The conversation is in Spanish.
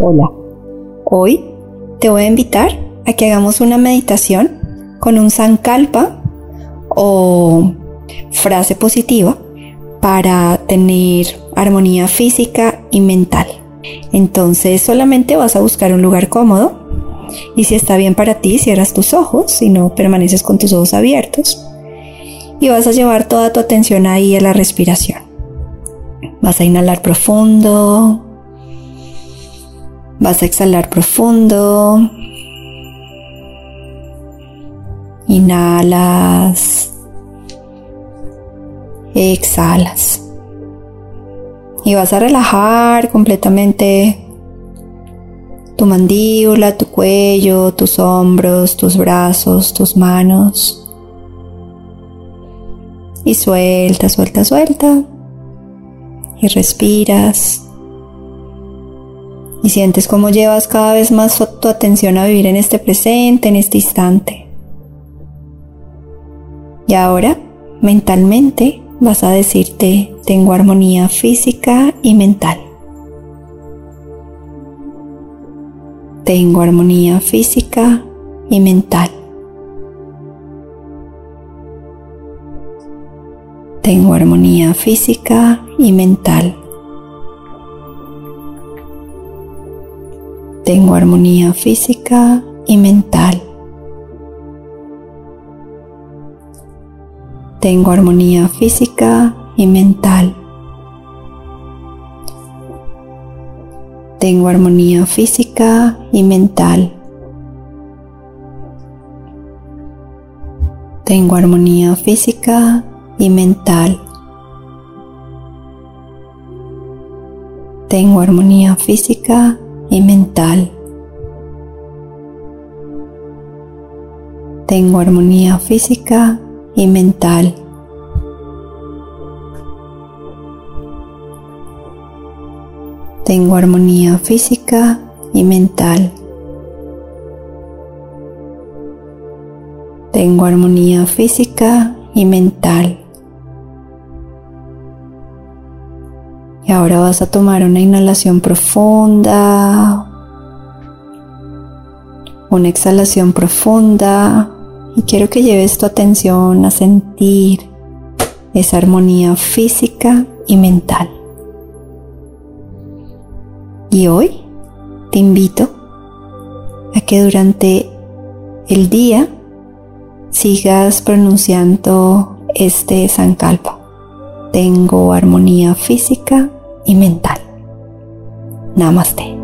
Hola, hoy te voy a invitar a que hagamos una meditación con un sankalpa o frase positiva para tener armonía física y mental. Entonces solamente vas a buscar un lugar cómodo y si está bien para ti, cierras tus ojos, si no permaneces con tus ojos abiertos y vas a llevar toda tu atención ahí a la respiración. Vas a inhalar profundo, Vas a exhalar profundo. Inhalas. Exhalas. Y vas a relajar completamente tu mandíbula, tu cuello, tus hombros, tus brazos, tus manos. Y suelta, suelta, suelta. Y respiras y sientes cómo llevas cada vez más tu atención a vivir en este presente, en este instante. Y ahora, mentalmente, vas a decirte, tengo armonía física y mental. Tengo armonía física y mental. Tengo armonía física y mental. Tengo armonía física y mental. Tengo armonía física y mental. Tengo armonía física y mental. Tengo armonía física y mental. Tengo armonía física y mental. Tengo armonía física y mental. Tengo armonía física y mental. Tengo armonía física y mental. Y ahora vas a tomar una inhalación profunda, una exhalación profunda y quiero que lleves tu atención a sentir esa armonía física y mental. Y hoy te invito a que durante el día sigas pronunciando este sankalpa. Tengo armonía física y mental. Namaste.